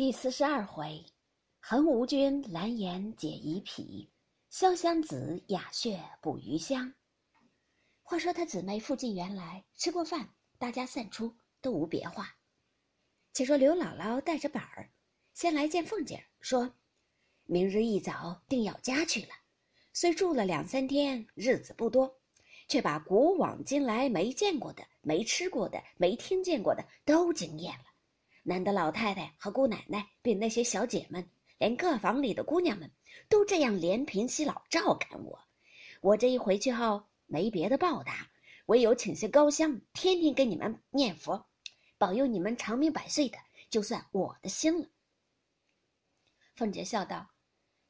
第四十二回，横无君蓝颜解疑癖，潇湘子雅穴捕鱼香。话说他姊妹附近园来吃过饭，大家散出，都无别话。且说刘姥姥带着板儿，先来见凤姐儿，说：“明日一早定要家去了。虽住了两三天，日子不多，却把古往今来没见过的、没吃过的、没听见过的都惊艳了。”难得老太太和姑奶奶，并那些小姐们，连各房里的姑娘们，都这样怜贫惜老照看我。我这一回去后，没别的报答，唯有请些高香，天天给你们念佛，保佑你们长命百岁的，就算我的心了。凤姐笑道：“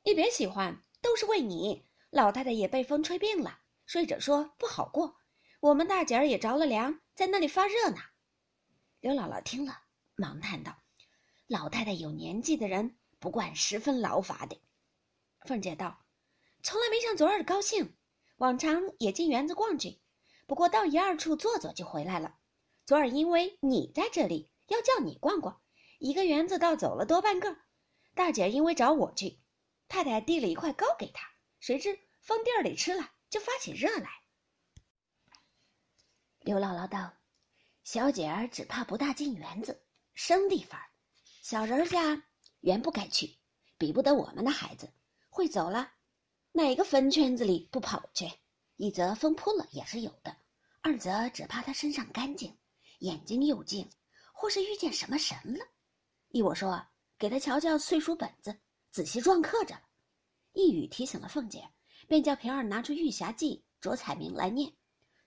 你别喜欢，都是为你。老太太也被风吹病了，睡着说不好过。我们大姐儿也着了凉，在那里发热呢。”刘姥姥听了。忙叹道：“老太太有年纪的人，不惯十分劳乏的。”凤姐道：“从来没像昨儿高兴，往常也进园子逛去，不过到一二处坐坐就回来了。昨儿因为你在这里，要叫你逛逛，一个园子倒走了多半个。大姐因为找我去，太太递了一块糕给她，谁知放地儿里吃了，就发起热来。”刘姥姥道：“小姐儿只怕不大进园子。”生地方，小人家原不该去，比不得我们的孩子。会走了，哪个坟圈子里不跑去？一则风扑了也是有的，二则只怕他身上干净，眼睛又净，或是遇见什么神了。依我说，给他瞧瞧岁数本子，仔细撞刻着。一语提醒了凤姐，便叫平儿拿出《玉匣记》，着彩明来念。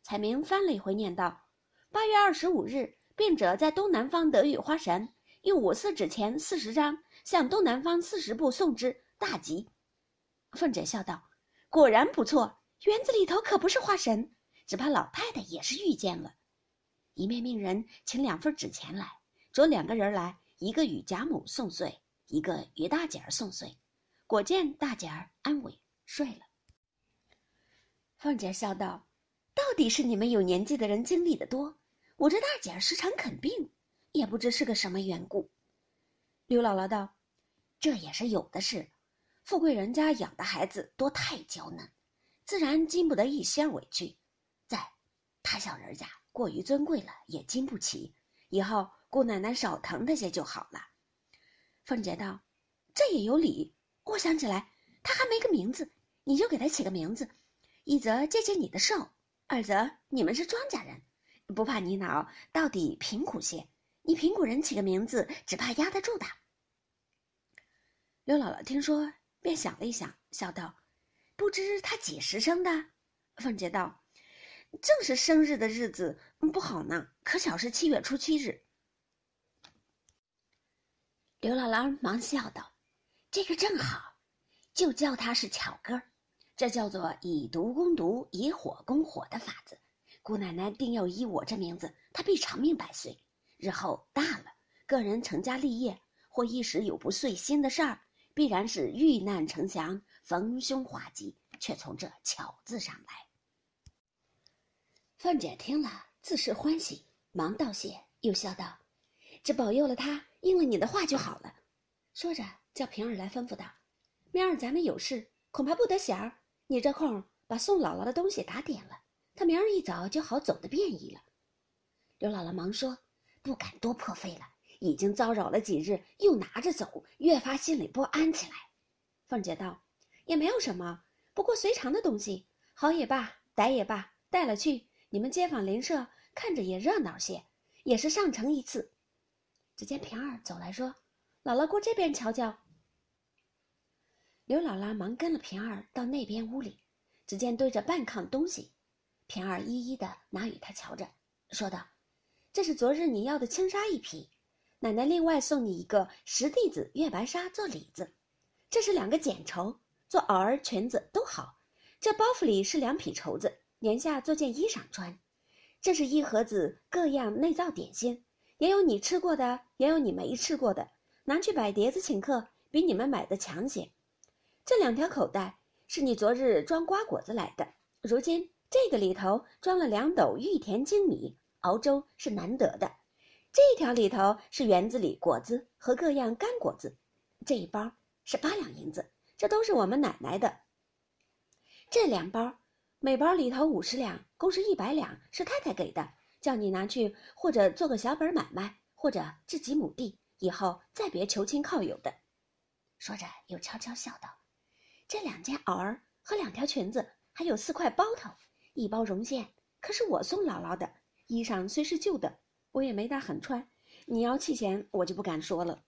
彩明翻了一回，念道：“八月二十五日。”病者在东南方得雨花神，用五四纸钱四十张，向东南方四十步送之，大吉。凤姐笑道：“果然不错，园子里头可不是花神，只怕老太太也是遇见了。”一面命人请两份纸钱来，着两个人来，一个与贾母送岁，一个与大姐儿送岁。果见大姐儿安稳睡了。凤姐笑道：“到底是你们有年纪的人经历的多。”我这大姐时常啃病，也不知是个什么缘故。刘姥姥道：“这也是有的事。富贵人家养的孩子多太娇嫩，自然经不得一些委屈。再，他小人家过于尊贵了，也经不起。以后姑奶奶少疼他些就好了。”凤姐道：“这也有理。我想起来，他还没个名字，你就给他起个名字。一则借借你的寿，二则你们是庄稼人。”不怕你恼，到底贫苦些。你贫苦人起个名字，只怕压得住的。刘姥姥听说，便想了一想，笑道：“不知他几时生的？”凤姐道：“正是生日的日子，不好呢。可巧是七月初七日。”刘姥姥忙笑道：“这个正好，就叫他是巧哥这叫做以毒攻毒，以火攻火的法子。”姑奶奶定要依我这名字，她必长命百岁。日后大了，个人成家立业，或一时有不遂心的事儿，必然是遇难成祥，逢凶化吉，却从这巧字上来。凤姐听了，自是欢喜，忙道谢，又笑道：“只保佑了他，应了你的话就好了。”说着，叫平儿来吩咐道：“明儿咱们有事，恐怕不得闲儿。你这空把宋姥姥的东西打点了。”他明儿一早就好走的便宜了。刘姥姥忙说：“不敢多破费了，已经遭扰了几日，又拿着走，越发心里不安起来。”凤姐道：“也没有什么，不过随常的东西，好也罢，歹也罢，带了去，你们街坊邻舍看着也热闹些，也是上乘一次。”只见平儿走来说：“姥姥过这边瞧瞧。”刘姥姥忙跟了平儿到那边屋里，只见堆着半炕东西。平儿一一的拿与他瞧着，说道：“这是昨日你要的青纱一匹，奶奶另外送你一个石地子月白纱做里子。这是两个剪绸，做袄儿裙子都好。这包袱里是两匹绸子，年下做件衣裳穿。这是一盒子各样内造点心，也有你吃过的，也有你没吃过的，拿去摆碟子请客，比你们买的强些。这两条口袋是你昨日装瓜果子来的，如今。”这个里头装了两斗玉田精米，熬粥是难得的。这条里头是园子里果子和各样干果子，这一包是八两银子，这都是我们奶奶的。这两包，每包里头五十两，共是一百两，是太太给的，叫你拿去或者做个小本买卖，或者置几亩地，以后再别求亲靠友的。说着，又悄悄笑道：“这两件袄儿和两条裙子，还有四块包头，一包绒线，可是我送姥姥的。衣裳虽是旧的。”我也没大很穿，你要弃钱，我就不敢说了。